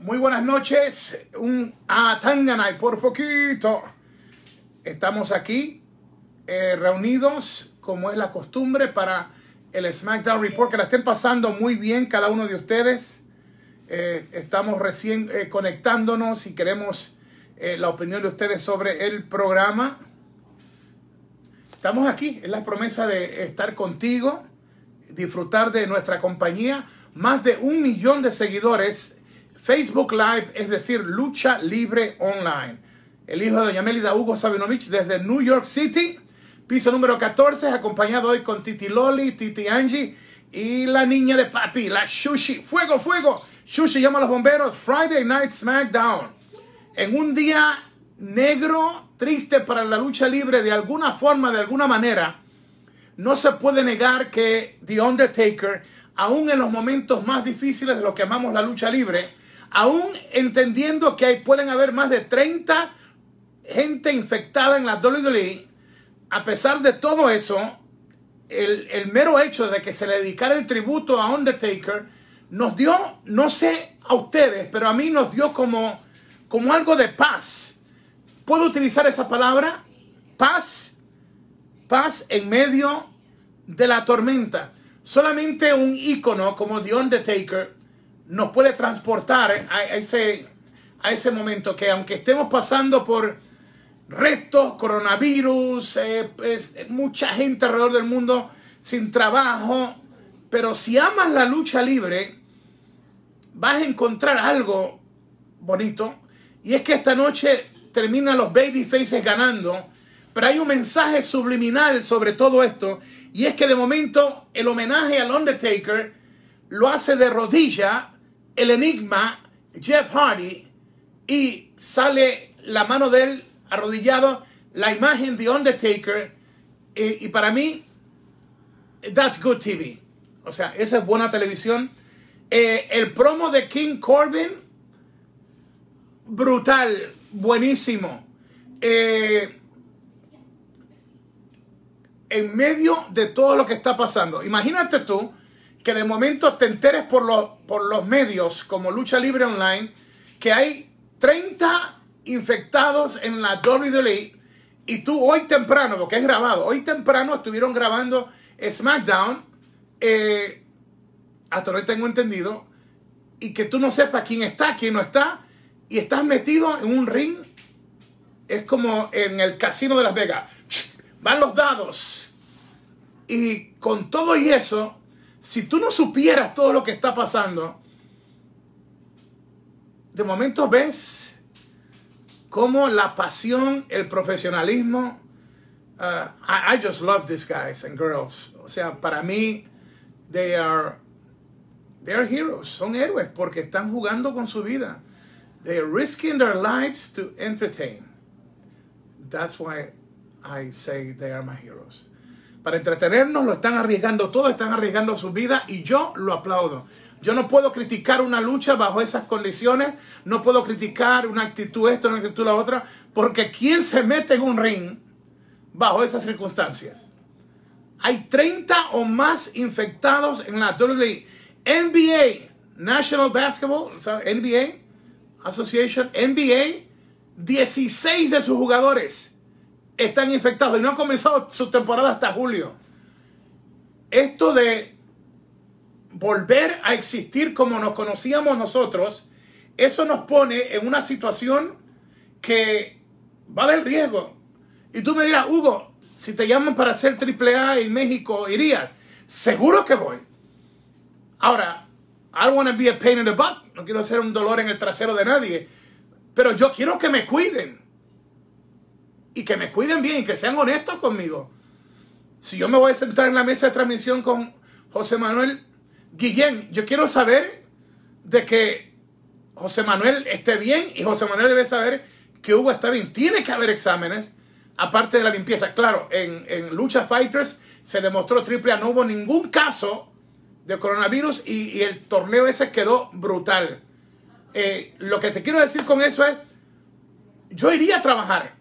Muy buenas noches. Un Atanganay por poquito. Estamos aquí eh, reunidos, como es la costumbre, para el SmackDown Report. Que la estén pasando muy bien cada uno de ustedes. Eh, estamos recién eh, conectándonos y queremos eh, la opinión de ustedes sobre el programa. Estamos aquí, es la promesa de estar contigo, disfrutar de nuestra compañía. Más de un millón de seguidores. Facebook Live, es decir, Lucha Libre Online. El hijo de Doña Melida Hugo Sabinovich desde New York City. Piso número 14, acompañado hoy con Titi Loli, Titi Angie y la niña de papi, la Shushi. Fuego, fuego. Shushi llama a los bomberos. Friday Night SmackDown. En un día negro, triste para la lucha libre, de alguna forma, de alguna manera, no se puede negar que The Undertaker, aún en los momentos más difíciles de lo que amamos la lucha libre, aún entendiendo que hay, pueden haber más de 30 gente infectada en la WWE, a pesar de todo eso, el, el mero hecho de que se le dedicara el tributo a Undertaker nos dio, no sé a ustedes, pero a mí nos dio como, como algo de paz. ¿Puedo utilizar esa palabra? Paz. Paz en medio de la tormenta. Solamente un ícono como The Undertaker nos puede transportar a, ese, a ese momento que aunque estemos pasando por retos, coronavirus, eh, pues, mucha gente alrededor del mundo sin trabajo, pero si amas la lucha libre, vas a encontrar algo bonito. Y es que esta noche terminan los babyfaces ganando, pero hay un mensaje subliminal sobre todo esto. Y es que de momento el homenaje al Undertaker lo hace de rodilla el enigma Jeff Hardy y sale la mano de él arrodillado, la imagen de Undertaker. Y, y para mí, that's good TV. O sea, esa es buena televisión. Eh, el promo de King Corbin, brutal, buenísimo. Eh, en medio de todo lo que está pasando, imagínate tú que de momento te enteres por los, por los medios como Lucha Libre Online que hay 30 infectados en la WWE y tú hoy temprano, porque es grabado, hoy temprano estuvieron grabando SmackDown. Eh, hasta hoy tengo entendido, y que tú no sepas quién está, quién no está, y estás metido en un ring, es como en el casino de Las Vegas. Van los dados. Y con todo y eso, si tú no supieras todo lo que está pasando, de momento ves cómo la pasión, el profesionalismo, uh, I, just love these guys and girls. O sea, para mí, they are They're heroes, son héroes porque están jugando con su vida. They're risking their lives to entertain. That's why I say they are my heroes. Para entretenernos lo están arriesgando todo, están arriesgando su vida y yo lo aplaudo. Yo no puedo criticar una lucha bajo esas condiciones, no puedo criticar una actitud esto, una actitud la otra, porque ¿quién se mete en un ring bajo esas circunstancias? Hay 30 o más infectados en la WWE. NBA, National Basketball, NBA Association, NBA, 16 de sus jugadores están infectados y no han comenzado su temporada hasta julio. Esto de volver a existir como nos conocíamos nosotros, eso nos pone en una situación que vale el riesgo. Y tú me dirás, Hugo, si te llaman para hacer AAA en México, ¿irías? Seguro que voy. Ahora, I don't want to be a pain in the butt. No quiero hacer un dolor en el trasero de nadie. Pero yo quiero que me cuiden. Y que me cuiden bien y que sean honestos conmigo. Si yo me voy a sentar en la mesa de transmisión con José Manuel Guillén, yo quiero saber de que José Manuel esté bien y José Manuel debe saber que Hugo está bien. Tiene que haber exámenes, aparte de la limpieza. Claro, en, en Lucha Fighters se demostró triple A, no hubo ningún caso de coronavirus y, el torneo ese quedó brutal. Eh, lo que te quiero decir con eso es, yo iría a trabajar.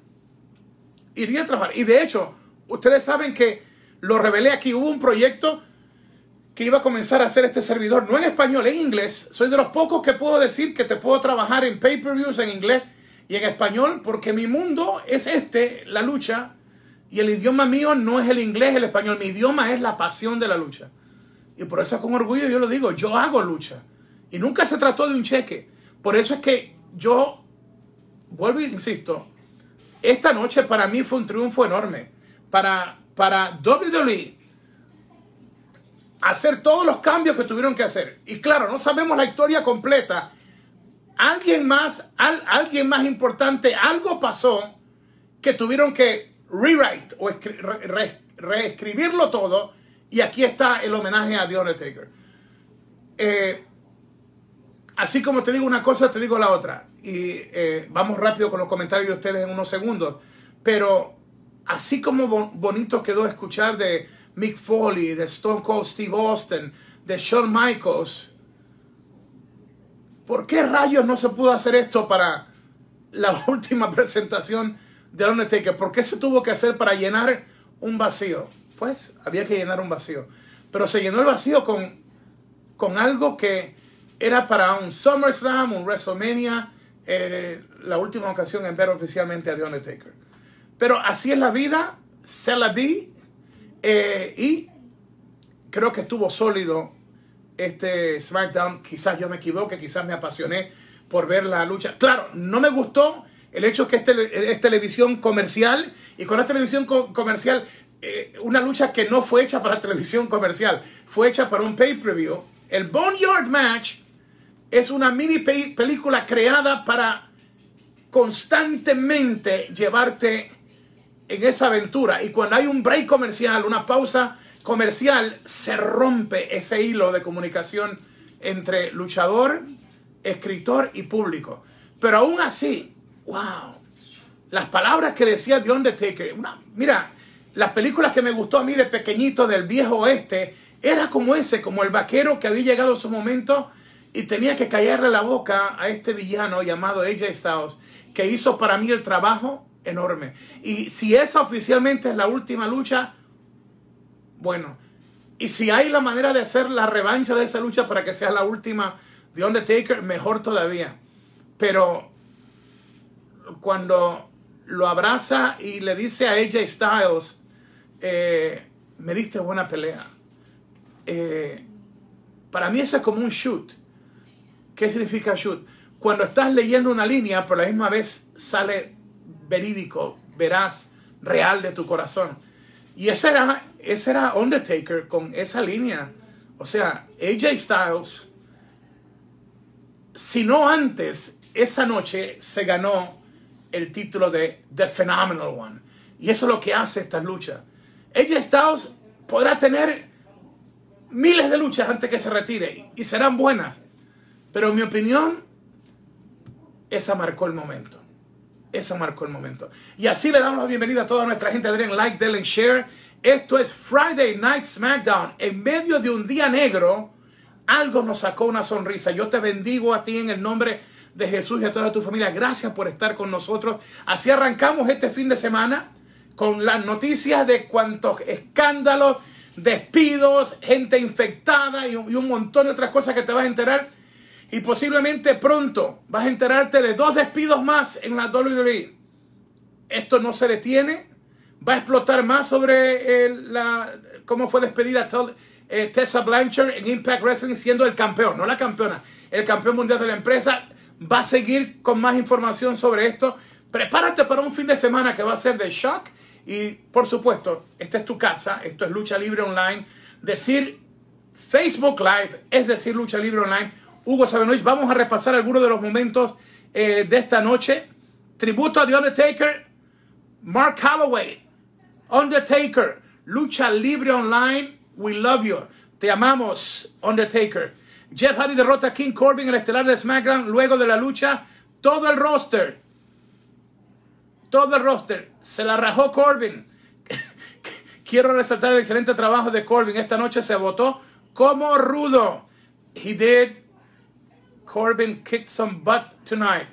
Iría a trabajar. Y de hecho, ustedes saben que lo revelé aquí, hubo un proyecto que iba a comenzar a hacer este servidor, no en español, en inglés. Soy de los pocos que puedo decir que te puedo trabajar en pay-per-views en inglés y en español, porque mi mundo es este, la lucha, y el idioma mío no es el inglés, el español, mi idioma es la pasión de la lucha. Y por eso con orgullo yo lo digo, yo hago lucha. Y nunca se trató de un cheque. Por eso es que yo, vuelvo e insisto, esta noche para mí fue un triunfo enorme. Para, para WWE hacer todos los cambios que tuvieron que hacer. Y claro, no sabemos la historia completa. Alguien más, alguien más importante, algo pasó que tuvieron que rewrite o reescribirlo todo. Y aquí está el homenaje a The Undertaker. Eh, así como te digo una cosa, te digo la otra. Y eh, vamos rápido con los comentarios de ustedes en unos segundos. Pero así como bonito quedó escuchar de Mick Foley, de Stone Cold Steve Austin, de Shawn Michaels. ¿Por qué rayos no se pudo hacer esto para la última presentación de Undertaker? ¿Por qué se tuvo que hacer para llenar un vacío? Pues había que llenar un vacío. Pero se llenó el vacío con, con algo que era para un SummerSlam, un WrestleMania, eh, la última ocasión en ver oficialmente a The Undertaker. Pero así es la vida, se la vi eh, y creo que estuvo sólido este SmackDown. Quizás yo me equivoque, quizás me apasioné por ver la lucha. Claro, no me gustó el hecho que es, televisión comercial y con la televisión comercial, eh, una lucha que no fue hecha para televisión comercial, fue hecha para un pay-per-view. El Boneyard Match es una mini película creada para constantemente llevarte en esa aventura. Y cuando hay un break comercial, una pausa comercial, se rompe ese hilo de comunicación entre luchador, escritor y público. Pero aún así, wow, las palabras que decía The Undertaker, mira, las películas que me gustó a mí de pequeñito del viejo oeste, era como ese, como el vaquero que había llegado a su momento y tenía que callarle la boca a este villano llamado AJ Styles, que hizo para mí el trabajo enorme. Y si esa oficialmente es la última lucha, bueno. Y si hay la manera de hacer la revancha de esa lucha para que sea la última de Undertaker, mejor todavía. Pero cuando lo abraza y le dice a AJ Styles, eh, me diste buena pelea. Eh, para mí es como un shoot. ¿Qué significa shoot? Cuando estás leyendo una línea, a la misma vez sale verídico, veraz, real de tu corazón. Y ese era, ese era Undertaker con esa línea. O sea, AJ Styles, si no antes, esa noche se ganó el título de The Phenomenal One. Y eso es lo que hace esta lucha. AJ Styles podrá tener miles de luchas antes que se retire y serán buenas. Pero en mi opinión, esa marcó el momento. Eso marcó el momento. Y así le damos la bienvenida a toda nuestra gente. Den like, denle share. Esto es Friday Night SmackDown. En medio de un día negro, algo nos sacó una sonrisa. Yo te bendigo a ti en el nombre de Jesús y a toda tu familia. Gracias por estar con nosotros. Así arrancamos este fin de semana con las noticias de cuantos escándalos, despidos, gente infectada y un montón de otras cosas que te vas a enterar y posiblemente pronto vas a enterarte de dos despidos más en la WWE. Esto no se detiene. Va a explotar más sobre la, cómo fue despedida eh, Tessa Blanchard en Impact Wrestling siendo el campeón, no la campeona, el campeón mundial de la empresa. Va a seguir con más información sobre esto. Prepárate para un fin de semana que va a ser de shock. Y por supuesto, esta es tu casa, esto es Lucha Libre Online. Decir Facebook Live es decir Lucha Libre Online Hugo Sabenois. Vamos a repasar algunos de los momentos eh, de esta noche. Tributo a The Undertaker, Mark Calloway, Undertaker, Lucha Libre Online, We Love You. Te amamos, Undertaker. Jeff Hardy derrota a King Corbin el estelar de SmackDown luego de la lucha. Todo el roster, todo el roster, se la rajó Corbin. Quiero resaltar el excelente trabajo de Corbin. Esta noche se votó como rudo. He did Corbin kicked some butt tonight.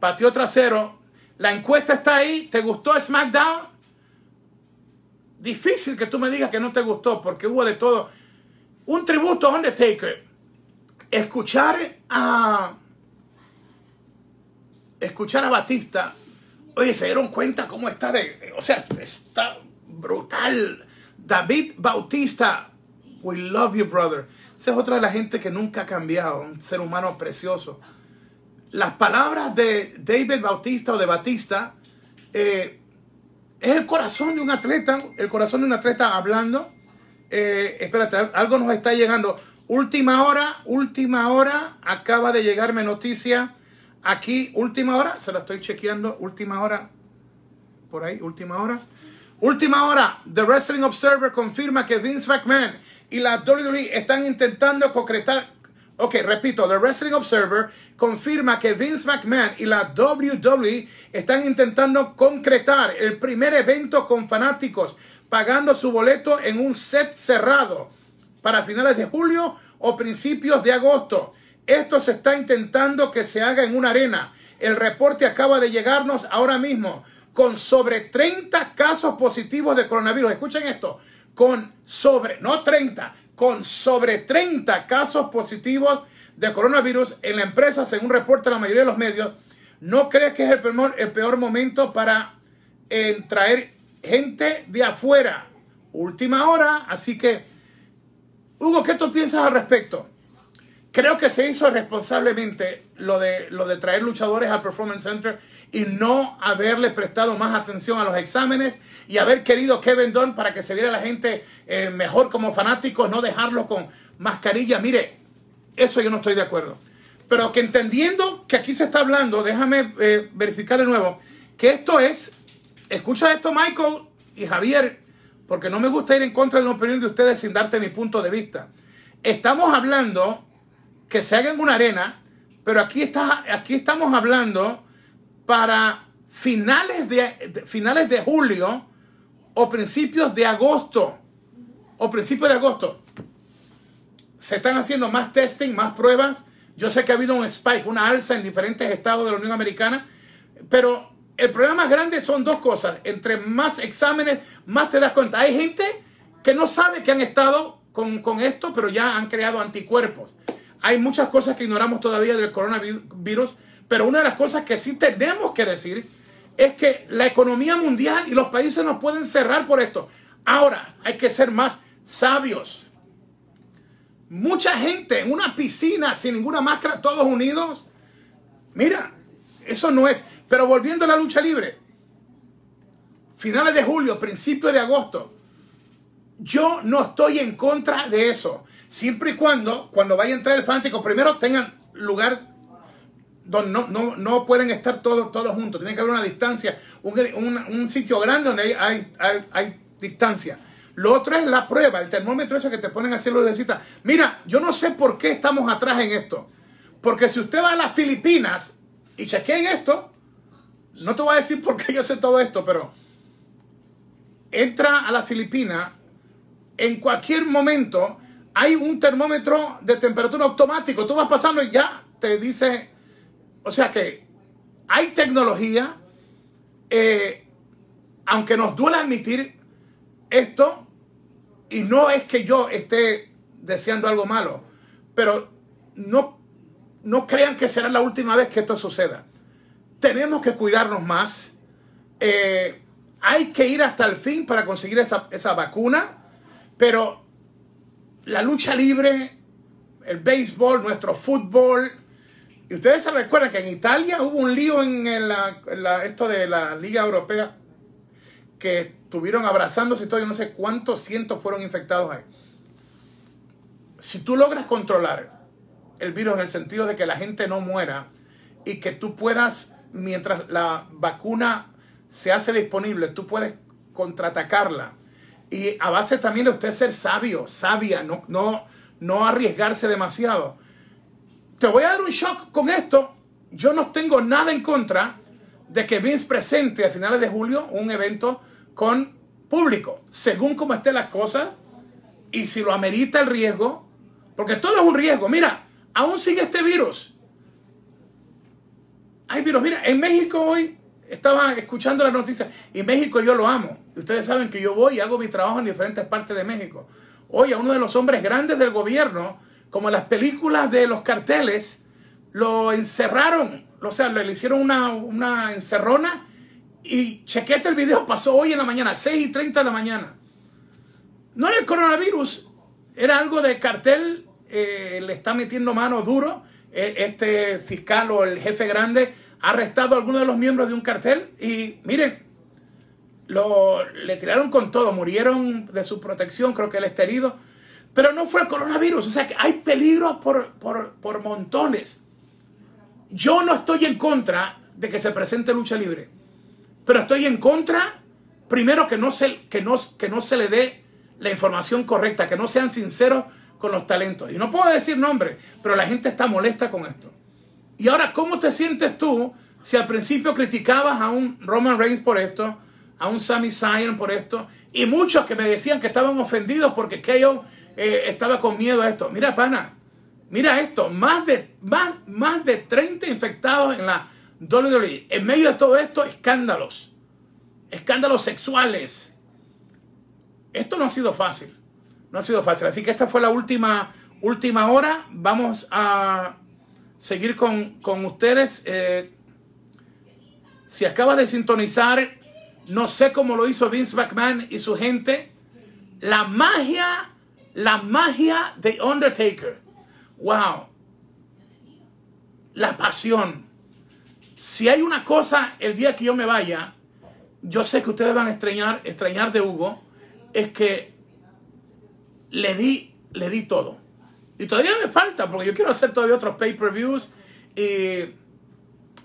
Pateó trasero. La encuesta está ahí. ¿Te gustó SmackDown? Difícil que tú me digas que no te gustó porque hubo de todo. un tributo a Undertaker, escuchar a escuchar a Batista, oye, se dieron cuenta cómo está de, o sea, está brutal. David Bautista, we love you, brother. Esa es otra de la gente que nunca ha cambiado, un ser humano precioso. Las palabras de David Bautista o de Batista eh, es el corazón de un atleta, el corazón de un atleta hablando. Eh, espérate, algo nos está llegando. Última hora, última hora, acaba de llegarme noticia. Aquí, última hora, se la estoy chequeando, última hora, por ahí, última hora. Última hora, The Wrestling Observer confirma que Vince McMahon y la WWE están intentando concretar. Ok, repito, The Wrestling Observer confirma que Vince McMahon y la WWE están intentando concretar el primer evento con fanáticos, pagando su boleto en un set cerrado para finales de julio o principios de agosto. Esto se está intentando que se haga en una arena. El reporte acaba de llegarnos ahora mismo con sobre 30 casos positivos de coronavirus. Escuchen esto, con sobre, no 30, con sobre 30 casos positivos de coronavirus en la empresa, según reporta la mayoría de los medios. ¿No crees que es el peor, el peor momento para eh, traer gente de afuera? Última hora, así que, Hugo, ¿qué tú piensas al respecto? Creo que se hizo responsablemente lo de, lo de traer luchadores al Performance Center y no haberle prestado más atención a los exámenes y haber querido Kevin Dunn para que se viera la gente eh, mejor como fanáticos, no dejarlo con mascarilla. Mire, eso yo no estoy de acuerdo. Pero que entendiendo que aquí se está hablando, déjame eh, verificar de nuevo, que esto es, escucha esto Michael y Javier, porque no me gusta ir en contra de una opinión de ustedes sin darte mi punto de vista. Estamos hablando que se haga en una arena, pero aquí, está, aquí estamos hablando para finales de, finales de julio o principios de agosto. O principios de agosto. Se están haciendo más testing, más pruebas. Yo sé que ha habido un spike, una alza en diferentes estados de la Unión Americana, pero el problema más grande son dos cosas. Entre más exámenes, más te das cuenta. Hay gente que no sabe que han estado con, con esto, pero ya han creado anticuerpos. Hay muchas cosas que ignoramos todavía del coronavirus, pero una de las cosas que sí tenemos que decir es que la economía mundial y los países nos pueden cerrar por esto. Ahora, hay que ser más sabios. Mucha gente en una piscina sin ninguna máscara, todos unidos. Mira, eso no es. Pero volviendo a la lucha libre, finales de julio, principios de agosto, yo no estoy en contra de eso. Siempre y cuando, cuando vaya a entrar el fanático, primero tengan lugar donde no, no, pueden estar todos, todos juntos. Tiene que haber una distancia, un, sitio grande donde hay, hay, distancia. Lo otro es la prueba, el termómetro eso que te ponen a hacerlo de cita. Mira, yo no sé por qué estamos atrás en esto. Porque si usted va a las Filipinas y chequeen esto, no te voy a decir por qué yo sé todo esto, pero entra a las Filipinas en cualquier momento hay un termómetro de temperatura automático. Tú vas pasando y ya te dice, o sea que hay tecnología, eh, aunque nos duele admitir esto, y no es que yo esté deseando algo malo, pero no, no crean que será la última vez que esto suceda. Tenemos que cuidarnos más. Eh, hay que ir hasta el fin para conseguir esa, esa vacuna, pero la lucha libre, el béisbol, nuestro fútbol. Y ustedes se recuerdan que en Italia hubo un lío en, esto de la Liga Europea que estuvieron abrazándose y todo, yo no sé cuántos cientos fueron infectados ahí. Si tú logras controlar el virus en el sentido de que la gente no muera y que tú puedas, mientras la vacuna se hace disponible, tú puedes contraatacarla y a base también de usted ser sabio, sabia, no, no, no arriesgarse demasiado. Te voy a dar un shock con esto. Yo no tengo nada en contra de que Vince presente a finales de julio un evento con público, según como estén las cosas y si lo amerita el riesgo, porque todo es un riesgo. Mira, aún sigue este virus. Hay virus. Mira, en México hoy estaba escuchando las noticias y México yo lo amo. Ustedes saben que yo voy y hago mi trabajo en diferentes partes de México. oye, a uno de los hombres grandes del gobierno, como las películas de los carteles, lo encerraron, o sea, le hicieron una, una encerrona y chequete el video, pasó hoy en la mañana, 6 y 30 de la mañana. No era el coronavirus, era algo de cartel, eh, le está metiendo mano duro. Eh, este fiscal o el jefe grande ha arrestado a algunos de los miembros de un cartel y miren, lo, le tiraron con todo, murieron de su protección, creo que él está herido, pero no fue el coronavirus, o sea que hay peligros por, por, por montones. Yo no estoy en contra de que se presente lucha libre, pero estoy en contra, primero, que no se, que no, que no se le dé la información correcta, que no sean sinceros con los talentos. Y no puedo decir nombre, pero la gente está molesta con esto. Y ahora, ¿cómo te sientes tú si al principio criticabas a un Roman Reigns por esto, a un Sami Zayn por esto, y muchos que me decían que estaban ofendidos porque KO eh, estaba con miedo a esto? Mira, pana, mira esto, más de, más, más de 30 infectados en la WWE. En medio de todo esto, escándalos, escándalos sexuales. Esto no ha sido fácil, no ha sido fácil. Así que esta fue la última, última hora. Vamos a seguir con, con ustedes. Eh, si acaba de sintonizar, no sé cómo lo hizo Vince McMahon y su gente. La magia, la magia de Undertaker. Wow. La pasión. Si hay una cosa el día que yo me vaya, yo sé que ustedes van a extrañar, extrañar de Hugo, es que le di, le di todo. Y todavía me falta, porque yo quiero hacer todavía otros pay-per-views. Y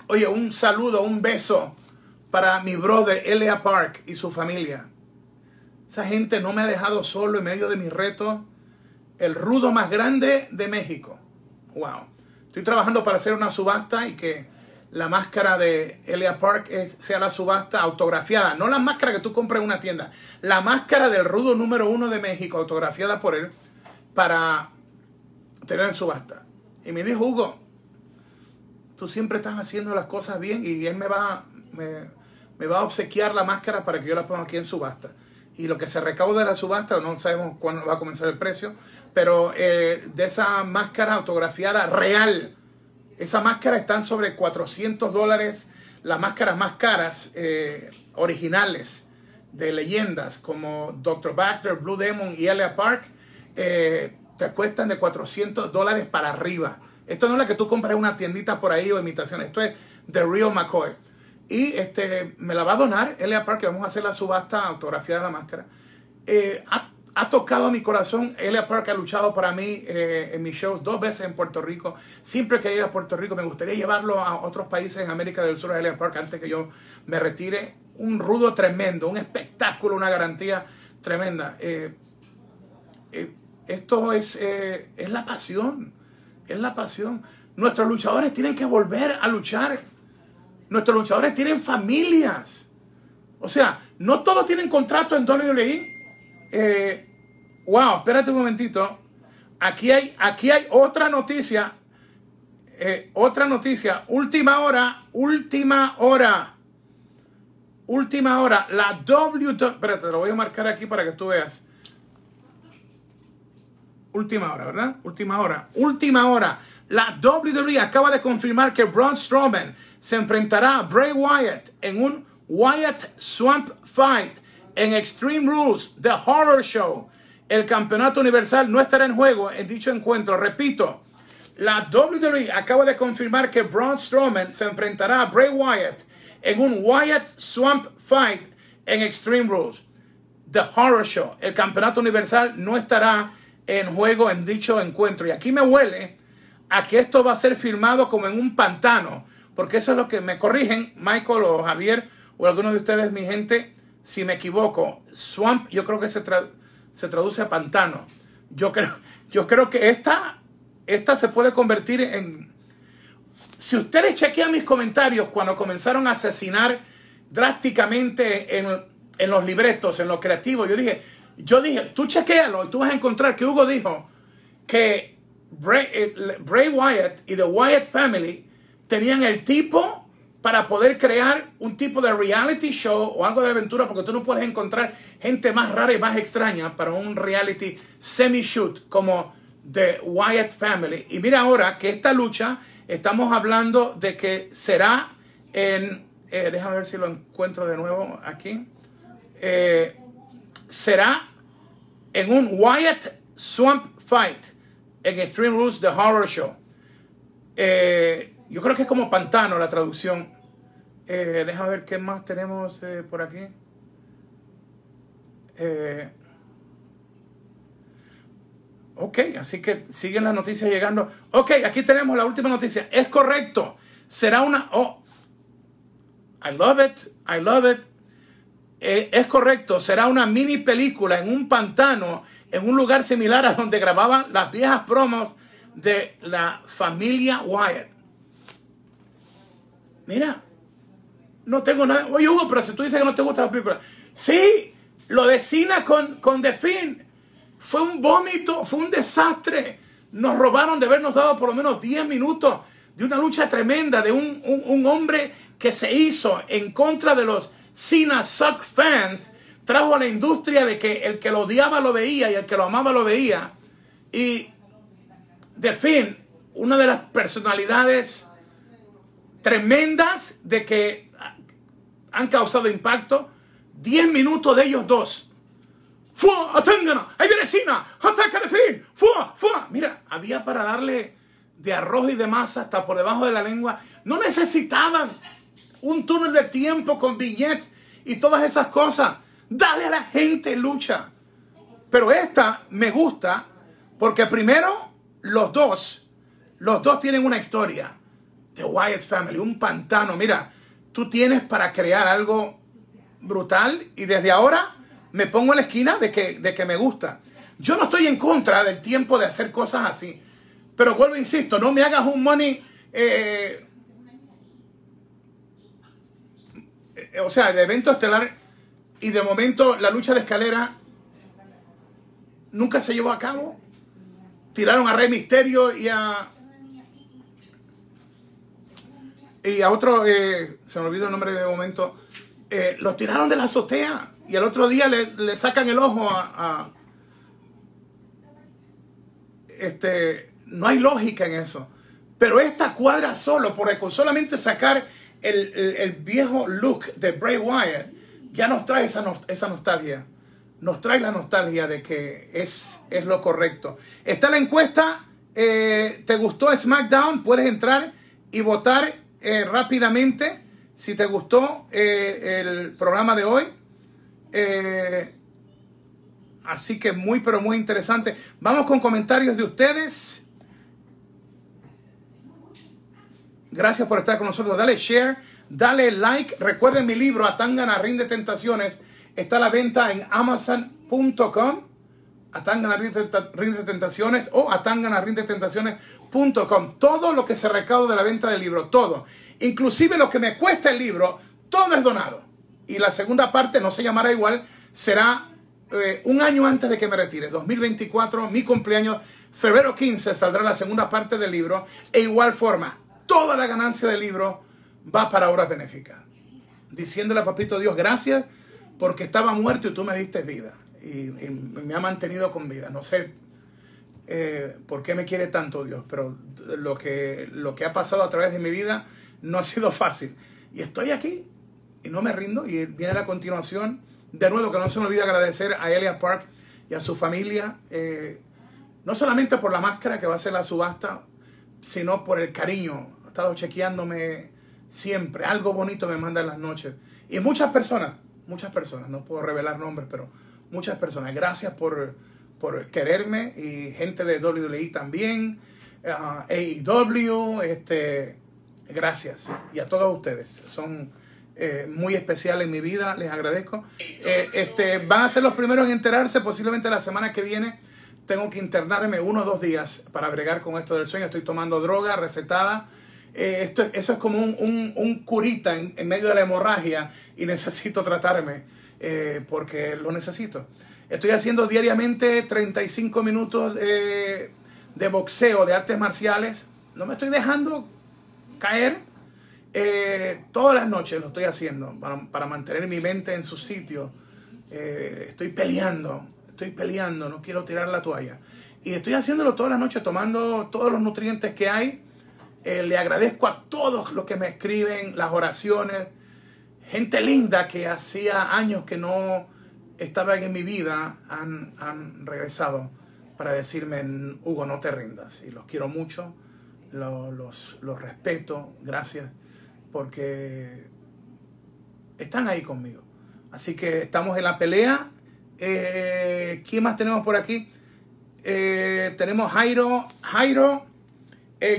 Oye, un saludo, un beso para mi brother Elia Park y su familia. Esa gente no me ha dejado solo en medio de mis retos. El rudo más grande de México. Wow. Estoy trabajando para hacer una subasta y que la máscara de Elia Park sea la subasta autografiada. No la máscara que tú compras en una tienda. La máscara del rudo número uno de México, autografiada por él, para tener en subasta. Y me dijo, Hugo, tú siempre estás haciendo las cosas bien y él me va, me, va a obsequiar la máscara para que yo la ponga aquí en subasta. Y lo que se recauda de la subasta, no sabemos cuándo va a comenzar el precio, pero eh, de esa máscara autografiada real, esa máscara están sobre 400 dólares. Las máscaras más caras, eh, originales, de leyendas como Dr. Baxter, Blue Demon y Elia Park, eh, te cuestan de 400 dólares para arriba. Esto no es la que tú compras en una tiendita por ahí o imitación. Esto es The Real McCoy. Y este, me la va a donar Elia Park, que vamos a hacer la subasta autografiada de la máscara. Eh, ha, tocado mi corazón. Elia Park ha luchado para mí eh, en mis shows dos veces en Puerto Rico. Siempre que ir a Puerto Rico me gustaría llevarlo a otros países en América del Sur, a Elia Park, antes que yo me retire. Un rudo tremendo, un espectáculo, una garantía tremenda. Eh, esto es, es la pasión es la pasión. Nuestros luchadores tienen que volver a luchar. Nuestros luchadores tienen familias. O sea, no todos tienen contrato en WWE. Eh, wow, espérate un momentito. Aquí hay, aquí hay otra noticia. Eh, otra noticia. Última hora. Última hora. Última hora. La WWE. Espérate, te lo voy a marcar aquí para que tú veas. Última hora, ¿verdad? Última hora. Última hora. La WWE acaba de confirmar que Braun Strowman se enfrentará a Bray Wyatt en un Wyatt Swamp Fight en Extreme Rules, The Horror Show. El campeonato universal no estará en juego en dicho encuentro. Repito, la WWE acaba de confirmar que Braun Strowman se enfrentará a Bray Wyatt en un Wyatt Swamp Fight en Extreme Rules. The Horror Show. El campeonato universal no estará en juego en dicho encuentro. Y aquí me huele a que esto va a ser firmado como en un pantano, porque eso es lo que me corrigen, Michael o Javier o alguno de ustedes, mi gente, si me equivoco. Swamp, yo creo que se, traduce a pantano. Yo creo, yo creo que esta, esta se puede convertir en... Si ustedes chequean mis comentarios cuando comenzaron a asesinar drásticamente en, en los libretos, en los creativos, yo dije, yo dije, tú chequealo y tú vas a encontrar que Hugo dijo que Bray, eh, Bray Wyatt y The Wyatt Family tenían el tipo para poder crear un tipo de reality show o algo de aventura, porque tú no puedes encontrar gente más rara y más extraña para un reality semi-shoot como The Wyatt Family. Y mira ahora que esta lucha, estamos hablando de que será en, eh, déjame ver si lo encuentro de nuevo aquí, eh, será en un Wyatt Swamp Fight en Extreme Rules The Horror Show. Eh, yo creo que es como pantano la traducción. Eh, déjame ver qué más tenemos eh, por aquí. Eh, ok, así que siguen las noticias llegando. Ok, aquí tenemos la última noticia. Es correcto. Será una... Oh, I love it. I love it. Es correcto. Será una mini película en un pantano, en un lugar similar a donde grababan las viejas promos de la familia Wyatt. Mira, no tengo nada. Oye, Hugo, pero si tú dices que no te gusta la película. Sí, lo de Cina con, con The Fin. Fue un vómito, fue un desastre. Nos robaron de habernos dado por lo menos 10 minutos de una lucha tremenda de un, un, hombre que se hizo en contra de los Cena Suck fans. Trajo a la industria de que el que lo odiaba lo veía y el que lo amaba lo veía. Y The Fin, una de las personalidades tremendas de que han causado impacto. 10 minutos de ellos dos. ¡Fua! ¡Aténgana! ¡Ahí viene Sina! ¡Ataca de fin! ¡Fua! ¡Fua! Mira, había para darle de arroz y de masa hasta por debajo de la lengua. No necesitaban un túnel de tiempo con billetes y todas esas cosas. Dale a la gente lucha. Pero esta me gusta porque primero los dos, los dos tienen una historia. The Wyatt Family, un pantano. Mira, tú tienes para crear algo brutal y desde ahora me pongo en la esquina de que, de que me gusta. Yo no estoy en contra del tiempo de hacer cosas así, pero vuelvo, insisto, no me hagas un money, eh, eh, o sea, el evento estelar y de momento la lucha de escalera nunca se llevó a cabo. Tiraron a Rey Misterio y a y a otro, eh, se me olvidó el nombre de momento, eh, los tiraron de la azotea y al otro día le, sacan el ojo a, a, Este, no hay lógica en eso. Pero esta cuadra solo, porque con solamente sacar el, el, el viejo look de Bray Wyatt, ya nos trae esa, esa nostalgia. Nos trae la nostalgia de que es, es lo correcto. Está la encuesta. eh, ¿Te gustó SmackDown? Puedes entrar y votar eh, rápidamente si te gustó eh, el programa de hoy. Así que muy, pero muy interesante. Vamos con comentarios de ustedes. Gracias por estar con nosotros. Dale share, dale like. Recuerden mi libro, Atangana Rinde Tentaciones. Está a la venta en amazon.com. Atangana Rinde Tentaciones o Atangana Rinde Tentaciones.com. Todo lo que se recauda de la venta del libro, todo. Inclusive lo que me cuesta el libro, todo es donado. Y la segunda parte no se llamará igual, será eh, un año antes de que me retire, 2024, mi cumpleaños, febrero 15, saldrá la segunda parte del libro. E igual forma, toda la ganancia del libro va para obras benéficas. Diciéndole a Papito Dios, gracias porque estaba muerto y tú me diste vida. Y, me ha mantenido con vida. No sé eh, por qué me quiere tanto Dios, pero lo que, lo que ha pasado a través de mi vida no ha sido fácil. Y estoy aquí y no me rindo. Y viene la continuación. De nuevo, que no se me olvide agradecer a Elia Park y a su familia, eh, no solamente por la máscara que va a ser la subasta, sino por el cariño. Ha estado chequeándome siempre. Algo bonito me manda en las noches. Y muchas personas, muchas personas, no puedo revelar nombres, pero muchas personas. Gracias por, por quererme y gente de WWE también, uh, AEW, este, gracias. Y a todos ustedes. Son eh, muy especiales en mi vida, les agradezco. Eh, este, van a ser los primeros en enterarse, posiblemente la semana que viene. Tengo que internarme uno o dos días para bregar con esto del sueño. Estoy tomando droga recetada. Eh, esto, eso es como un, un, un curita en, medio de la hemorragia y necesito tratarme eh, porque lo necesito. Estoy haciendo diariamente 35 minutos de, de boxeo, de artes marciales. No me estoy dejando caer. Eh, todas las noches lo estoy haciendo para, mantener mi mente en su sitio. Eh, estoy peleando, estoy peleando, no quiero tirar la toalla. Y estoy haciéndolo todas las noches, tomando todos los nutrientes que hay. Eh, le agradezco a todos los que me escriben, las oraciones. Gente linda que hacía años que no estaban en mi vida han, han regresado para decirme, Hugo, no te rindas. Y los quiero mucho, los, los, respeto, gracias, porque están ahí conmigo. Así que estamos en la pelea. Eh, ¿Quién más tenemos por aquí? Eh, tenemos Jairo, Jairo,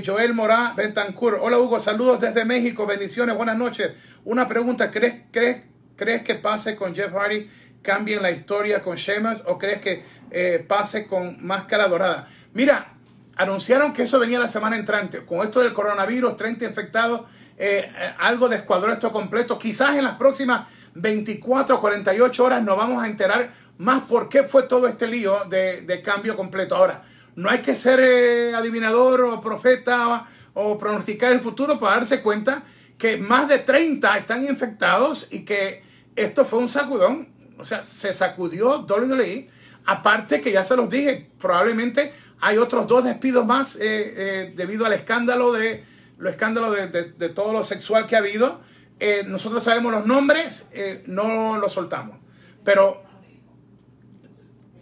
Joel Morá, Bentancur. Hola Hugo, saludos desde México, bendiciones, buenas noches. Una pregunta, ¿crees, crees, crees que pase con Jeff Hardy, cambien la historia con Sheamus o crees que eh, pase con máscara dorada. Mira, anunciaron que eso venía la semana entrante. Con esto del coronavirus, 30 infectados, eh, eh, algo de escuadrón esto completo. Quizás en las próximas 24 o 48 horas nos vamos a enterar más por qué fue todo este lío de, cambio completo. Ahora, no hay que ser adivinador o profeta o, pronosticar el futuro para darse cuenta que más de 30 están infectados y que esto fue un sacudón. O sea, se sacudió WWE Aparte que ya se los dije, probablemente hay otros dos despidos más eh, eh, debido al escándalo de lo escándalo de, todo lo sexual que ha habido. Eh, nosotros sabemos los nombres, no los soltamos. Pero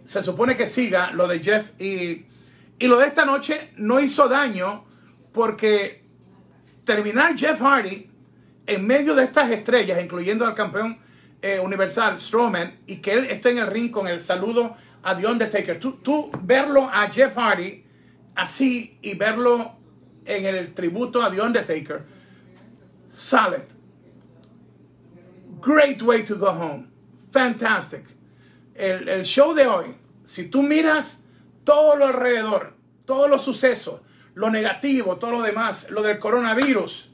se supone que siga lo de Jeff y, y lo de esta noche no hizo daño porque terminar Jeff Hardy en medio de estas estrellas, incluyendo al campeón universal Strowman, y que él esté en el ring con el saludo a The Undertaker. Tú, tú verlo a Jeff Hardy así y verlo en el tributo a The Undertaker, solid. Great way to go home. Fantastic. El, el show de hoy, si tú miras todo lo alrededor, todos los sucesos, lo negativo, todo lo demás, lo del coronavirus,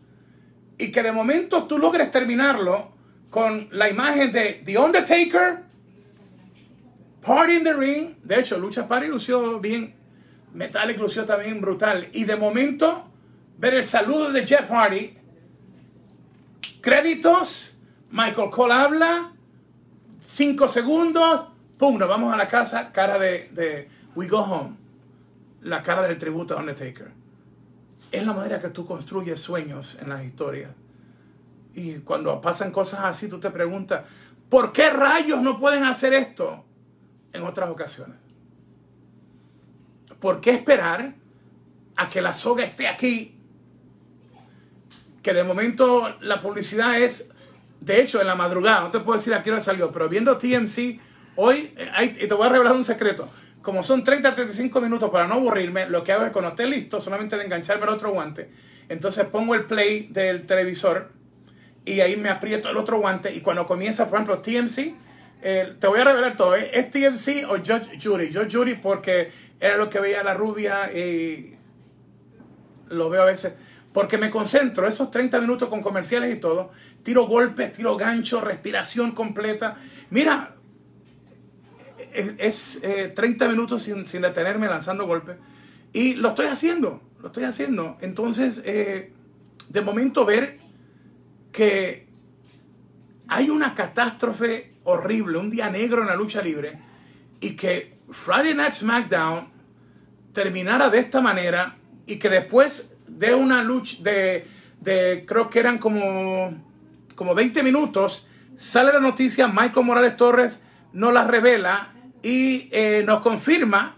y que de momento tú logres terminarlo con la imagen de The Undertaker Party in the Ring. De hecho, Lucha Party lució bien. Metallic lució también brutal. Y de momento, ver el saludo de Jeff Hardy. Créditos. Michael Cole habla. Cinco segundos. Pum, nos vamos a la casa. Cara de, de We Go Home. La cara del tributo a Undertaker. Es la manera que tú construyes sueños en las historias. Y cuando pasan cosas así, tú te preguntas, ¿por qué rayos no pueden hacer esto? en otras ocasiones. ¿Por qué esperar a que la soga esté aquí? Que de momento la publicidad es, de hecho, en la madrugada, no te puedo decir a qué hora salió, pero viendo TMC, hoy, eh, y te voy a revelar un secreto, como son 30 a 35 minutos para no aburrirme, lo que hago es cuando esté listo, solamente de engancharme el otro guante, entonces pongo el play del televisor y ahí me aprieto el otro guante y cuando comienza, por ejemplo, TMC, eh, te voy a revelar todo. ¿eh? ¿Es TMC o Judge Judy? Judge Judy porque era lo que veía la rubia y lo veo a veces. Porque me concentro esos 30 minutos con comerciales y todo. Tiro golpes, tiro gancho, respiración completa. Mira, es, 30 eh, minutos sin, sin, detenerme lanzando golpes. Y lo estoy haciendo, lo estoy haciendo. Entonces, de momento ver que hay una catástrofe horrible, un día negro en la lucha libre, y que Friday Night SmackDown terminara de esta manera y que después de una lucha de, de creo que eran como, como 20 minutos, sale la noticia, Michael Morales Torres nos la revela y eh, nos confirma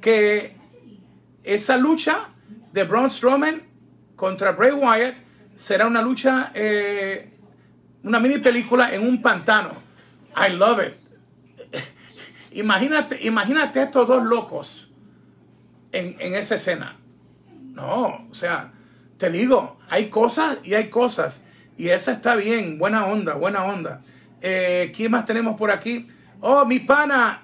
que esa lucha de Braun Strowman contra Bray Wyatt será una lucha, eh, una mini película en un pantano. I love it. Imagínate, imagínate estos dos locos en, esa escena. No, o sea, te digo, hay cosas y hay cosas. Y esa está bien, buena onda, buena onda. Eh, ¿Quién más tenemos por aquí? Oh, mi pana,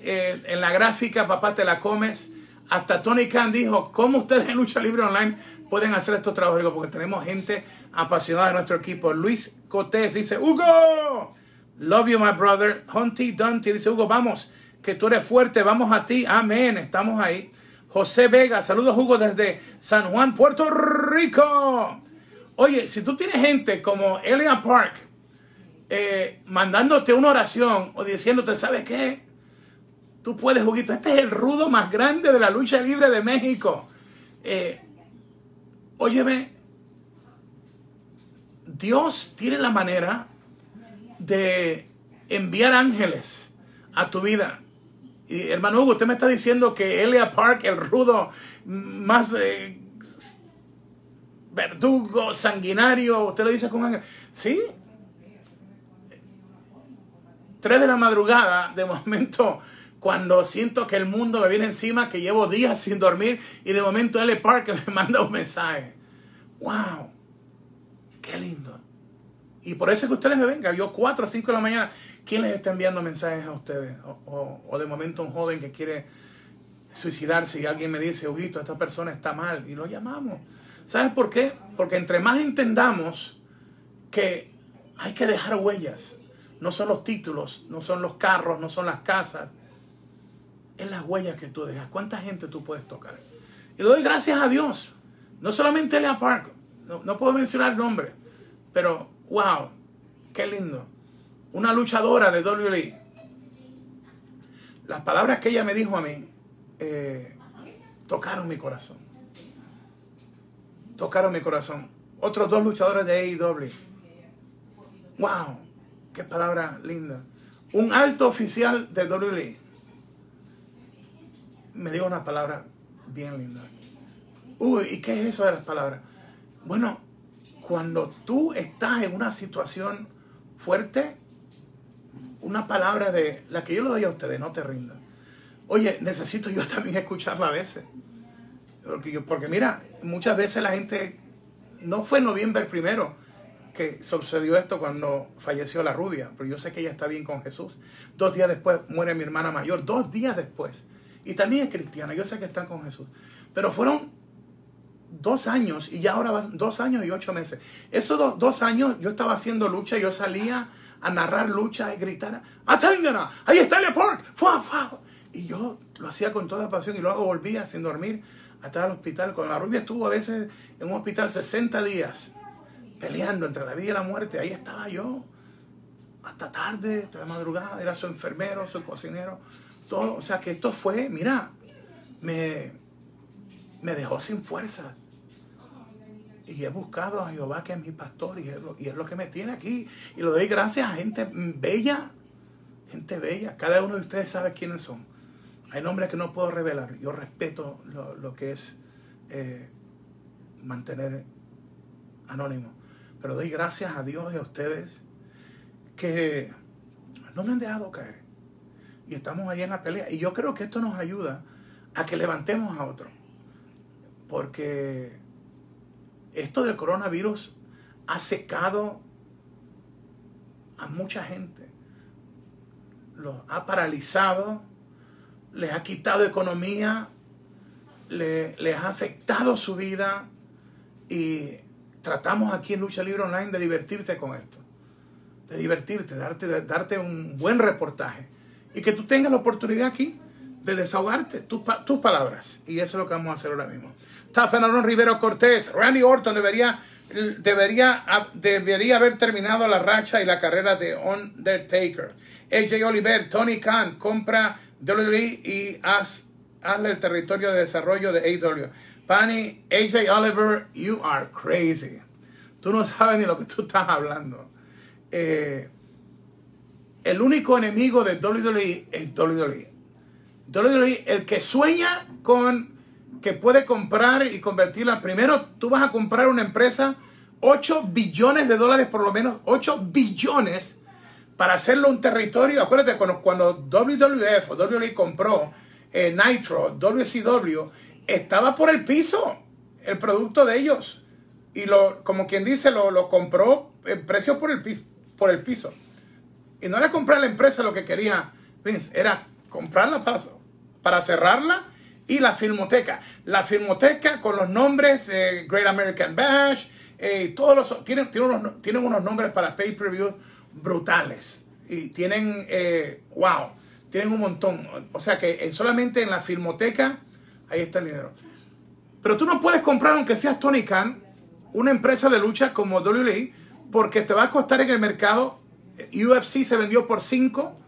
eh, en la gráfica, papá, te la comes. Hasta Tony Khan dijo, ¿cómo ustedes en Lucha Libre Online pueden hacer estos trabajos? Porque tenemos gente apasionada de nuestro equipo. Luis Cotés dice, Hugo, Love you, my brother. Hunty Dunty dice, Hugo, vamos, que tú eres fuerte, vamos a ti. Amén, estamos ahí. José Vega, saludos, Hugo, desde San Juan, Puerto Rico. Oye, si tú tienes gente como Elia Park eh, mandándote una oración o diciéndote, ¿sabes qué? Tú puedes, juguito. Este es el rudo más grande de la lucha libre de México. Eh, óyeme, Dios tiene la manera de enviar ángeles a tu vida. Y hermano Hugo, usted me está diciendo que Elia Park, el rudo más eh, verdugo, sanguinario, usted lo dice con ángel. Sí. Tres de la madrugada, de momento, cuando siento que el mundo me viene encima, que llevo días sin dormir, y de momento Elia Park me manda un mensaje. ¡Wow! ¡Qué lindo! Y por eso es que ustedes me vengan. Yo cuatro o cinco de la mañana, ¿quién les está enviando mensajes a ustedes? O, de momento un joven que quiere suicidarse y alguien me dice, Huguito, esta persona está mal. Y lo llamamos. ¿Sabes por qué? Porque entre más entendamos que hay que dejar huellas. No son los títulos, no son los carros, no son las casas. Es las huellas que tú dejas. ¿Cuánta gente tú puedes tocar? Y le doy gracias a Dios. No solamente Lea Park. No, no puedo mencionar nombre. Pero Wow, qué lindo. Una luchadora de WWE. Las palabras que ella me dijo a mí eh, tocaron mi corazón. Tocaron mi corazón. Otros dos luchadores de AEW. Wow, qué palabra linda. Un alto oficial de WWE me dijo una palabra bien linda. Uy, ¿y qué es eso de las palabras? Bueno, cuando tú estás en una situación fuerte, una palabra de la que yo le doy a ustedes, no te rindas. Oye, necesito yo también escucharla a veces. Porque, porque mira, muchas veces la gente, no fue en noviembre primero que sucedió esto cuando falleció la rubia, pero yo sé que ella está bien con Jesús. Dos días después muere mi hermana mayor, dos días después. Y también es cristiana, yo sé que está con Jesús. Pero fueron dos años y ya ahora va dos años y ocho meses. Esos dos años yo estaba haciendo lucha, yo salía a narrar lucha y gritar, ¡Atángana! ¡Ahí está el Park! ¡Fua, Y yo lo hacía con toda pasión y luego volvía sin dormir hasta el hospital. Con la rubia estuvo a veces en un hospital 60 días peleando entre la vida y la muerte. Ahí estaba yo hasta tarde, hasta la madrugada. Era su enfermero, su cocinero, todo. O sea que esto fue, mira, me me dejó sin fuerzas. Y he buscado a Jehová que es mi pastor y es, lo, y es lo que me tiene aquí. Y lo doy gracias a gente bella, gente bella. Cada uno de ustedes sabe quiénes son. Hay nombres que no puedo revelar. Yo respeto lo, que es eh, mantener anónimo. Pero doy gracias a Dios y a ustedes que no me han dejado caer. Y estamos ahí en la pelea. Y yo creo que esto nos ayuda a que levantemos a otros porque esto del coronavirus ha secado a mucha gente, los ha paralizado, les ha quitado economía, les ha afectado su vida. Y tratamos aquí en Lucha Libre Online de divertirte con esto, de divertirte, darte, de darte un buen reportaje y que tú tengas la oportunidad aquí de desahogarte tus, tus palabras. Y eso es lo que vamos a hacer ahora mismo. Está Fernando Rivero Cortés. Randy Orton debería, debería, debería haber terminado la racha y la carrera de Undertaker. AJ Oliver, Tony Khan, compra WWE y haz, hazle el territorio de desarrollo de AW. Pani, AJ Oliver, you are crazy. Tú no sabes ni lo que tú estás hablando. Eh, el único enemigo de WWE es WWE. WWE, el que sueña con que puede comprar y convertirla. Primero, tú vas a comprar una empresa, 8 billones de dólares por lo menos, 8 billones para hacerlo un territorio. Acuérdate, cuando, cuando WWF o WWE compró eh, Nitro, WCW, estaba por el piso el producto de ellos. Y lo, como quien dice, lo, lo compró el precio por el, piso, por el piso. Y no era comprar la empresa lo que quería Vince, era comprarla para, para cerrarla y la filmoteca. La filmoteca con los nombres de Great American Bash, eh, todos los, tienen, tienen, unos, tienen unos nombres para pay-per-view brutales. Y tienen, eh, wow, tienen un montón. O sea que eh, solamente en la filmoteca, ahí está el dinero. Pero tú no puedes comprar, aunque seas Tony Khan, una empresa de lucha como WWE porque te va a costar en el mercado. UFC se vendió por 5.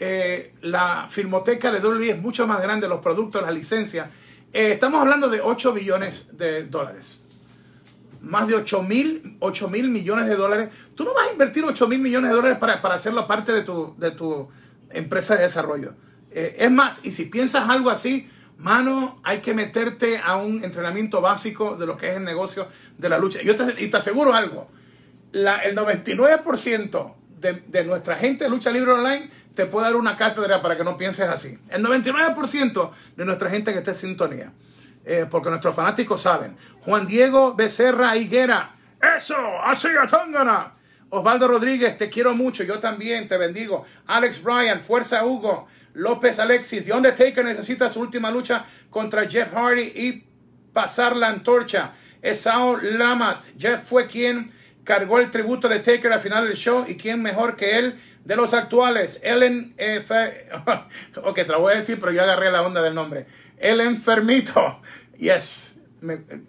Eh, la filmoteca de WWE es mucho más grande, los productos, las licencias. Eh, estamos hablando de 8 billones de dólares. Más de 8 mil, 8 mil millones de dólares. Tú no vas a invertir 8 mil millones de dólares para, para hacerlo parte de tu, de tu empresa de desarrollo. Eh, es más, y si piensas algo así, mano, hay que meterte a un entrenamiento básico de lo que es el negocio de la lucha. Yo te, y te aseguro algo, el 99% de, nuestra gente lucha libre online te puede dar una cátedra para que no pienses así. El 99% de nuestra gente que esté en sintonía. Eh, porque nuestros fanáticos saben. Juan Diego Becerra Higuera. Eso, así a Osvaldo Rodríguez, te quiero mucho. Yo también te bendigo. Alex Bryan, Fuerza Hugo. López Alexis, The Undertaker necesita su última lucha contra Jeff Hardy y pasar la antorcha. Esao Lamas, Jeff fue quien cargó el tributo de Taker al final del show y quién mejor que él de los actuales. Ellen F. ok, te lo voy a decir, pero yo agarré la onda del nombre. El enfermito. Yes.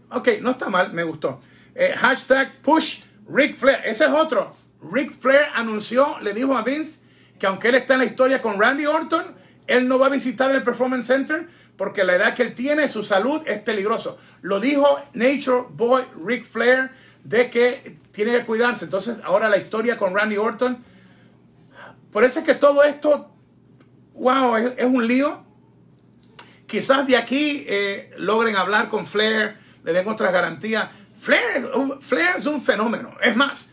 ok, no está mal, me gustó. Eh, hashtag push Rick Flair. Ese es otro. Rick Flair anunció, le dijo a Vince que aunque él está en la historia con Randy Orton, él no va a visitar el Performance Center porque la edad que él tiene, su salud es peligroso. Lo dijo Nature Boy Rick Flair de que tiene que cuidarse. Entonces, ahora la historia con Randy Orton. Por eso es que todo esto, wow, es, un lío. Quizás de aquí eh, logren hablar con Flair, le den otras garantías. Flair, Flair es un fenómeno. Es más,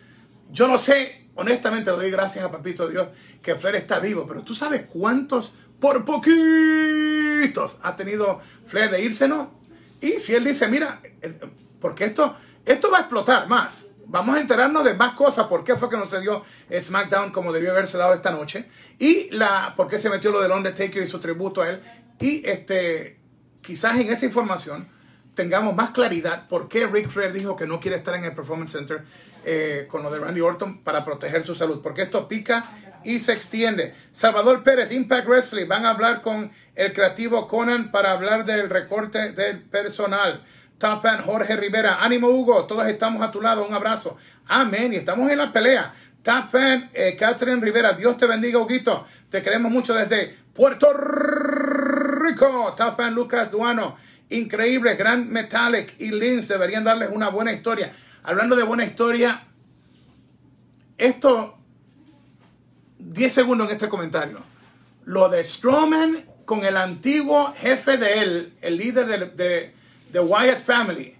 yo no sé, honestamente le doy gracias a Papito Dios que Flair está vivo, pero tú sabes cuántos por poquitos ha tenido Flair de irse, ¿no? Y si él dice, mira, eh, porque esto, esto va a explotar más. Vamos a enterarnos de más cosas, por qué fue que no se dio SmackDown como debió haberse dado esta noche. Y la, por qué se metió lo del Undertaker y su tributo a él. Y este, quizás en esa información tengamos más claridad por qué Rick Flair dijo que no quiere estar en el Performance Center eh, con lo de Randy Orton para proteger su salud. Porque esto pica y se extiende. Salvador Pérez, Impact Wrestling, van a hablar con el creativo Conan para hablar del recorte del personal. Top Jorge Rivera, ánimo Hugo, todos estamos a tu lado, un abrazo. Amén, y estamos en la pelea. Top eh, Catherine Rivera, Dios te bendiga, Huguito. Te queremos mucho desde Puerto Rico. Top Lucas Duano, increíble, Gran Metallic y Lins deberían darles una buena historia. Hablando de buena historia, esto 10 segundos en este comentario. Lo de Strowman con el antiguo jefe de él, el líder de, de, Wyatt Family.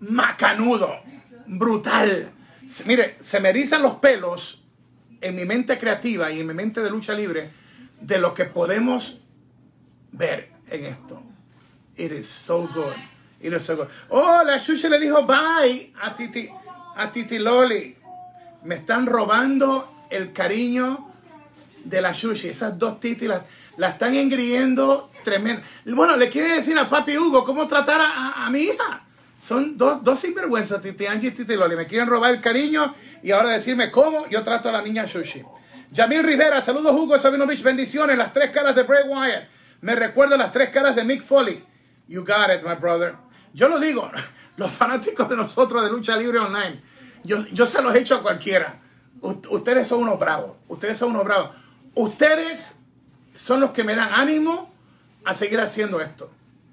Macanudo, brutal. Mire, se me erizan los pelos en mi mente creativa y en mi mente de lucha libre de lo que podemos ver en esto. It is so good. It is so good. Oh, la Xuxa le dijo bye a Titi, a Titi Loli. Me están robando el cariño de la Shushi. Esas dos titis la, están engriendo tremendo. Bueno, le quiere decir a papi Hugo cómo tratar a, mi hija. Son dos, dos sinvergüenzas, Titi Angie y Titi Loli. Me quieren robar el cariño y ahora decirme cómo yo trato a la niña Shushi. Yamil Rivera, saludos Hugo Sabinovich, bendiciones. Las tres caras de Bray Wyatt. Me recuerda las tres caras de Mick Foley. You got it, my brother. Yo lo digo, los fanáticos de nosotros de Lucha Libre Online, yo, yo se los he a cualquiera ustedes son unos bravos, ustedes son unos bravos. Ustedes son los que me dan ánimo a seguir haciendo esto.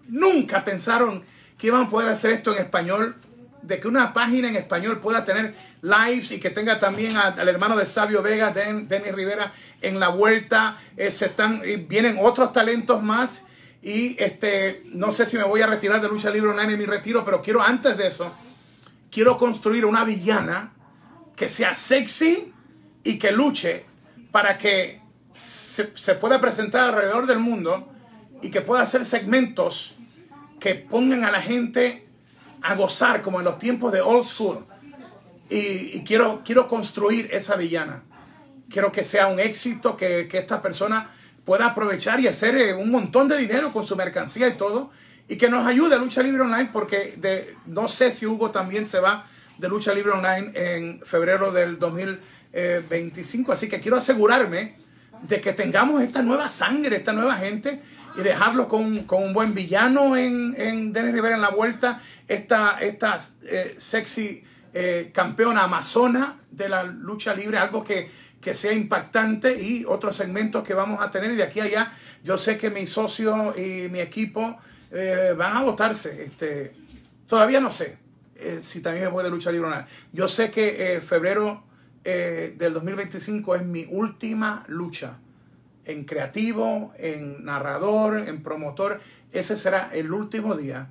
Nunca pensaron que iban a poder hacer esto en español, de que una página en español pueda tener lives y que tenga también al hermano de Sabio Vega, Denis Rivera, en la vuelta. Eh, se están, vienen otros talentos más. Y este, no sé si me voy a retirar de Lucha Libre Online en mi retiro, pero quiero antes de eso, quiero construir una villana que sea sexy y que luche para que se, pueda presentar alrededor del mundo y que pueda hacer segmentos que pongan a la gente a gozar como en los tiempos de old school. Y, quiero, quiero construir esa villana. Quiero que sea un éxito, que, esta persona pueda aprovechar y hacer eh, un montón de dinero con su mercancía y todo. Y que nos ayude a Lucha Libre Online porque no sé si Hugo también se va de Lucha Libre Online en febrero del 2025. Así que quiero asegurarme de que tengamos esta nueva sangre, esta nueva gente y dejarlo con, un buen villano en, en Dennis Rivera en la vuelta. Esta, esta eh, sexy eh, campeona amazona de la lucha libre, algo que, que sea impactante y otros segmentos que vamos a tener. Y de aquí a allá, yo sé que mi socio y mi equipo eh, van a votarse. Este, todavía no sé si también me voy de lucha libre o no. Yo sé que febrero del 2025 es mi última lucha en creativo, en narrador, en promotor. Ese será el último día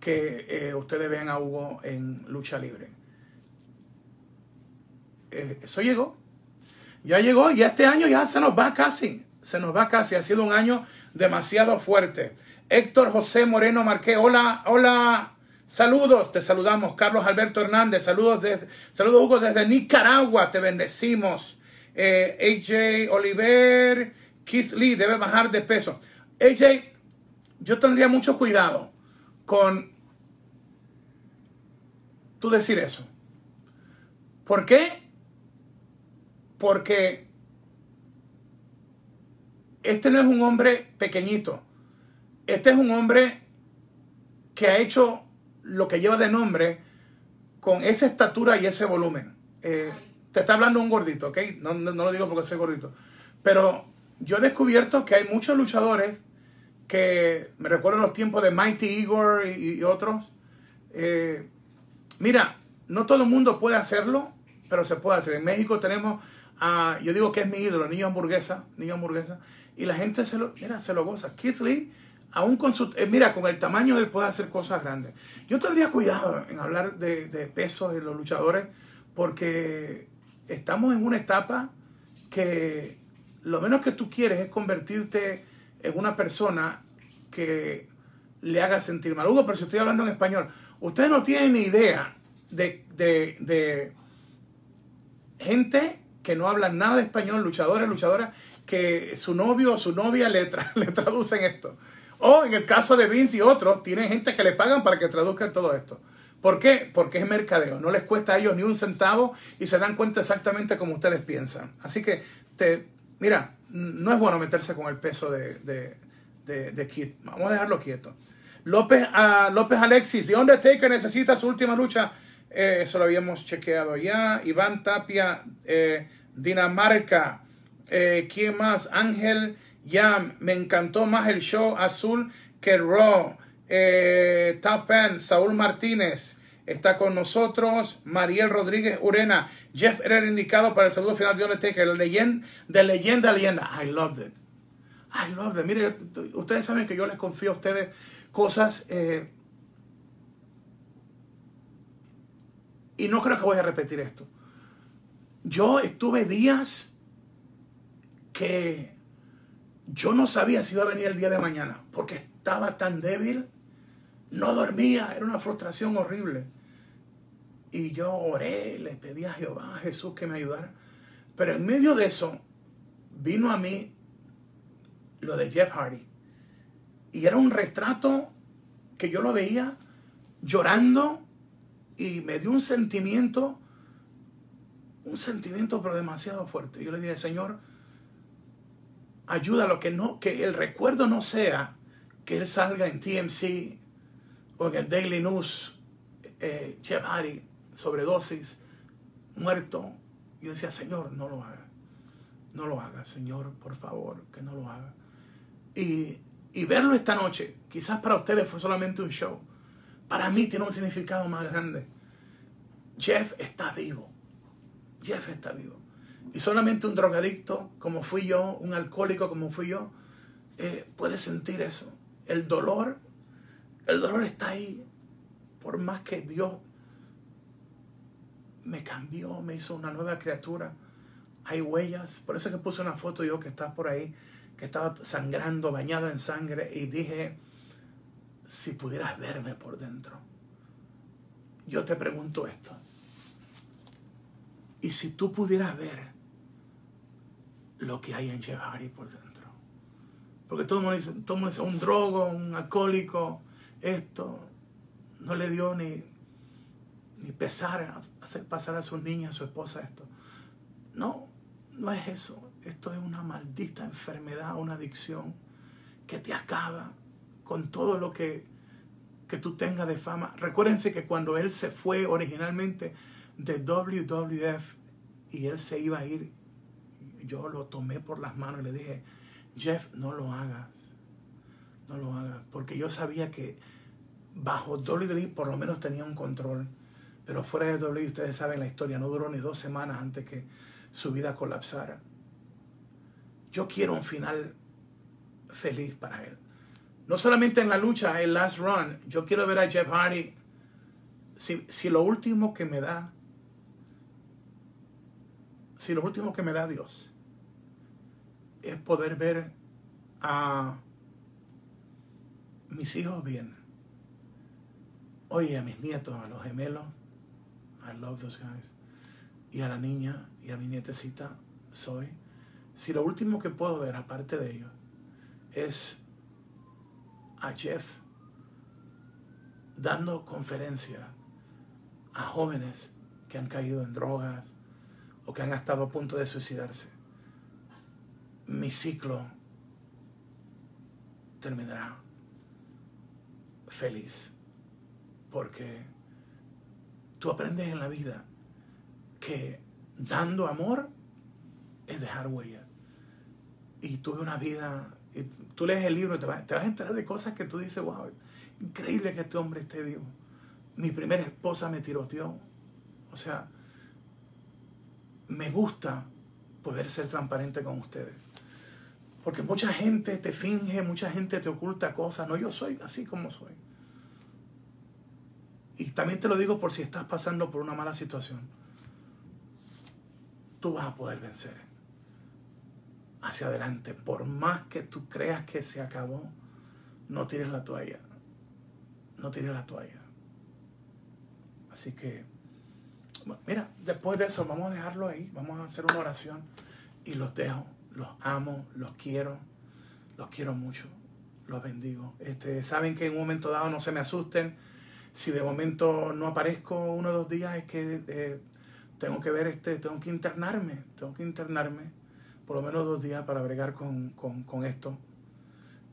que eh, ustedes vean a Hugo en lucha libre. Eh, eso llegó. Ya llegó y este año ya se nos va casi. Se nos va casi. Ha sido un año demasiado fuerte. Héctor José Moreno Marqué. Hola, hola. Saludos, te saludamos. Carlos Alberto Hernández. Saludos, desde, saludos Hugo desde Nicaragua. Te bendecimos. Eh, AJ Oliver. Keith Lee debe bajar de peso. AJ, yo tendría mucho cuidado con tú decir eso. ¿Por qué? Porque este no es un hombre pequeñito. Este es un hombre que ha hecho lo que lleva de nombre con esa estatura y ese volumen. Eh, te está hablando un gordito, ¿ok? No, no, lo digo porque soy gordito. Pero yo he descubierto que hay muchos luchadores que me recuerdo los tiempos de Mighty Igor y, otros. Eh, mira, no todo el mundo puede hacerlo, pero se puede hacer. En México tenemos a, yo digo que es mi ídolo, niño hamburguesa, niño hamburguesa, y la gente se lo, mira, se lo goza. Keith Lee, aún con su, eh, mira, con el tamaño de él puede hacer cosas grandes. Yo tendría cuidado en hablar de, de pesos de los luchadores, porque estamos en una etapa que lo menos que tú quieres es convertirte en una persona que le haga sentir mal. Hugo, pero si estoy hablando en español, ustedes no tienen ni idea de, gente que no habla nada de español, luchadores, luchadoras, que su novio o su novia le, le traducen esto. O en el caso de Vince y otros, tienen gente que le pagan para que traduzcan todo esto. ¿Por qué? Porque es mercadeo. No les cuesta a ellos ni un centavo y se dan cuenta exactamente como ustedes piensan. Así que te, Mira, no es bueno meterse con el peso de, de, de, Vamos a dejarlo quieto. López, uh, López Alexis, The Undertaker necesita su última lucha. Eh, eso lo habíamos chequeado ya. Iván Tapia, eh, Dinamarca. Eh, ¿Quién más? Ángel Yam. Me encantó más el show azul que el Raw. Eh, Top Saúl Martínez está con nosotros. Mariel Rodríguez Urena. Jeff era el indicado para el saludo final de Undertaker, leyenda, de leyenda a leyenda. I loved it. I loved it. Mire, ustedes saben que yo les confío a ustedes cosas. Eh, y no creo que voy a repetir esto. Yo estuve días que yo no sabía si iba a venir el día de mañana, porque estaba tan débil, no dormía, era una frustración horrible. Y yo oré, le pedí a Jehová, a Jesús que me ayudara. Pero en medio de eso, vino a mí lo de Jeff Hardy. Y era un retrato que yo lo veía llorando y me dio un sentimiento, un sentimiento pero demasiado fuerte. Yo le dije, Señor, ayúdalo, que, no, que el recuerdo no sea que él salga en TMC o en el Daily News, eh, Jeff Hardy sobredosis, muerto. Y decía, Señor, no lo haga. No lo haga, Señor, por favor, que no lo haga. Y, y verlo esta noche, quizás para ustedes fue solamente un show. Para mí tiene un significado más grande. Jeff está vivo. Jeff está vivo. Y solamente un drogadicto como fui yo, un alcohólico como fui yo, eh, puede sentir eso. El dolor, el dolor está ahí. Por más que Dios me cambió, me hizo una nueva criatura. Hay huellas. Por eso que puse una foto yo que está por ahí, que estaba sangrando, bañado en sangre. Y dije, si pudieras verme por dentro. Yo te pregunto esto. Y si tú pudieras ver lo que hay en Jeff por dentro. Porque todo el mundo dice, todo el mundo dice un drogo, un alcohólico, esto. No le dio ni ni pesar, hacer pasar a sus niñas, a su esposa esto. No, no es eso. Esto es una maldita enfermedad, una adicción que te acaba con todo lo que, que tú tengas de fama. Recuérdense que cuando él se fue originalmente de WWF y él se iba a ir, yo lo tomé por las manos y le dije, Jeff, no lo hagas, no lo hagas, porque yo sabía que bajo WWE por lo menos tenía un control, pero fuera de WWE ustedes saben la historia, no duró ni dos semanas antes que su vida colapsara. Yo quiero un final feliz para él. No solamente en la lucha, el last run, yo quiero ver a Jeff Hardy. Si, si lo último que me da, si lo último que me da Dios es poder ver a mis hijos bien, oye, a mis nietos, a los gemelos, I love those guys, y a la niña y a mi nietecita, soy, si lo último que puedo ver aparte de ellos es a Jeff dando conferencia a jóvenes que han caído en drogas o que han estado a punto de suicidarse, mi ciclo terminará feliz. Porque tú aprendes en la vida que dando amor es dejar huella. Y tuve una vida, tú lees el libro te vas, te vas a enterar de cosas que tú dices, wow, increíble que este hombre esté vivo. Mi primera esposa me tiroteó. O sea, me gusta poder ser transparente con ustedes. Porque mucha gente te finge, mucha gente te oculta cosas. No, yo soy así como soy. Y también te lo digo por si estás pasando por una mala situación. Tú vas a poder vencer. Hacia adelante. Por más que tú creas que se acabó, no tires la toalla. No tires la toalla. Así que, mira, después de eso vamos a dejarlo ahí. Vamos a hacer una oración. Y los dejo. Los amo, los quiero. Los quiero mucho. Los bendigo. Este, Saben que en un momento dado no se me asusten si de momento no aparezco uno o dos días es que eh, tengo que ver este, tengo que internarme, tengo que internarme por lo menos dos días para bregar con, esto.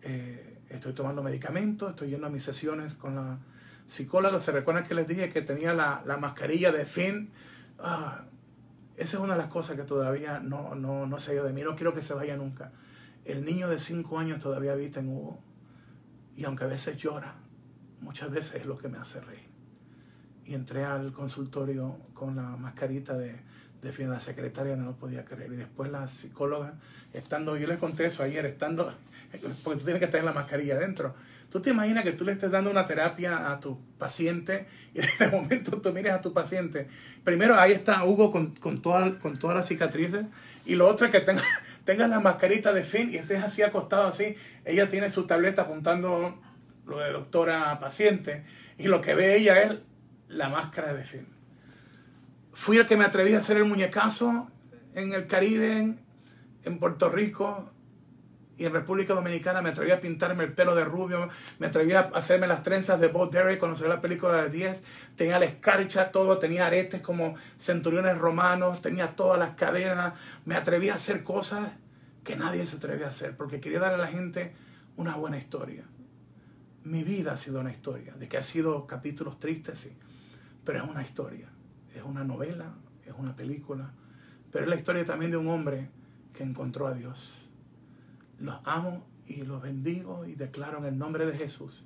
Eh, estoy tomando medicamentos, estoy yendo a mis sesiones con la psicóloga. ¿Se recuerdan que les dije que tenía la, mascarilla de fin? Ah, esa es una de las cosas que todavía no, no, no se ha ido de mí. No quiero que se vaya nunca. El niño de cinco años todavía viste en Hugo. Y aunque a veces llora, muchas veces es lo que me hace reír. Y entré al consultorio con la mascarita de, de la secretaria no lo podía creer. Y después la psicóloga, estando, yo les conté eso ayer, estando, porque tú tienes que en la mascarilla adentro. Tú te imaginas que tú le estés dando una terapia a tu paciente y de momento tú mires a tu paciente. Primero ahí está Hugo con, con, con todas las cicatrices y lo otro es que tengas tenga la mascarita de fin y estés así acostado así. Ella tiene su tableta apuntando lo de doctora paciente, y lo que ve ella es la máscara de fin. Fui el que me atreví a hacer el muñecazo en el Caribe, en, Puerto Rico y en República Dominicana. Me atreví a pintarme el pelo de rubio, me atreví a hacerme las trenzas de Bob Derek cuando se la película de 10. Tenía la escarcha, todo, tenía aretes como centuriones romanos, tenía todas las cadenas. Me atreví a hacer cosas que nadie se atrevía a hacer porque quería darle a la gente una buena historia mi vida ha sido una historia, de que ha sido capítulos tristes, sí, pero es una historia, es una novela, es una película, pero es la historia también de un hombre que encontró a Dios. Los amo y los bendigo y declaro en el nombre de Jesús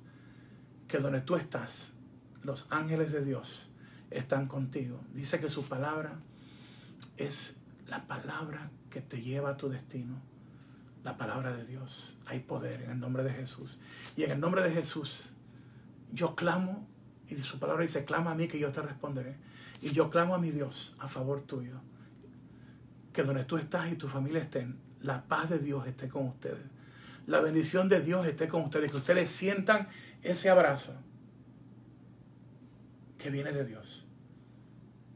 que donde tú estás, los ángeles de Dios están contigo. Dice que su palabra es la palabra que te lleva a tu destino la palabra de Dios. Hay poder en el nombre de Jesús. Y en el nombre de Jesús, yo clamo, y su palabra dice, clama a mí que yo te responderé. Y yo clamo a mi Dios a favor tuyo. Que donde tú estás y tu familia estén, la paz de Dios esté con ustedes. La bendición de Dios esté con ustedes. Que ustedes sientan ese abrazo que viene de Dios.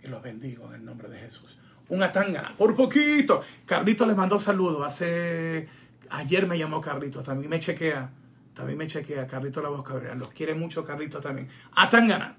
Y los bendigo en el nombre de Jesús. Una tangana, por poquito. Carlito les mandó saludos. Hace Ayer me llamó Carlito, también me chequea. También me chequea Carlito La Voz Cabrera. Los quiere mucho Carlito también. A Tangana.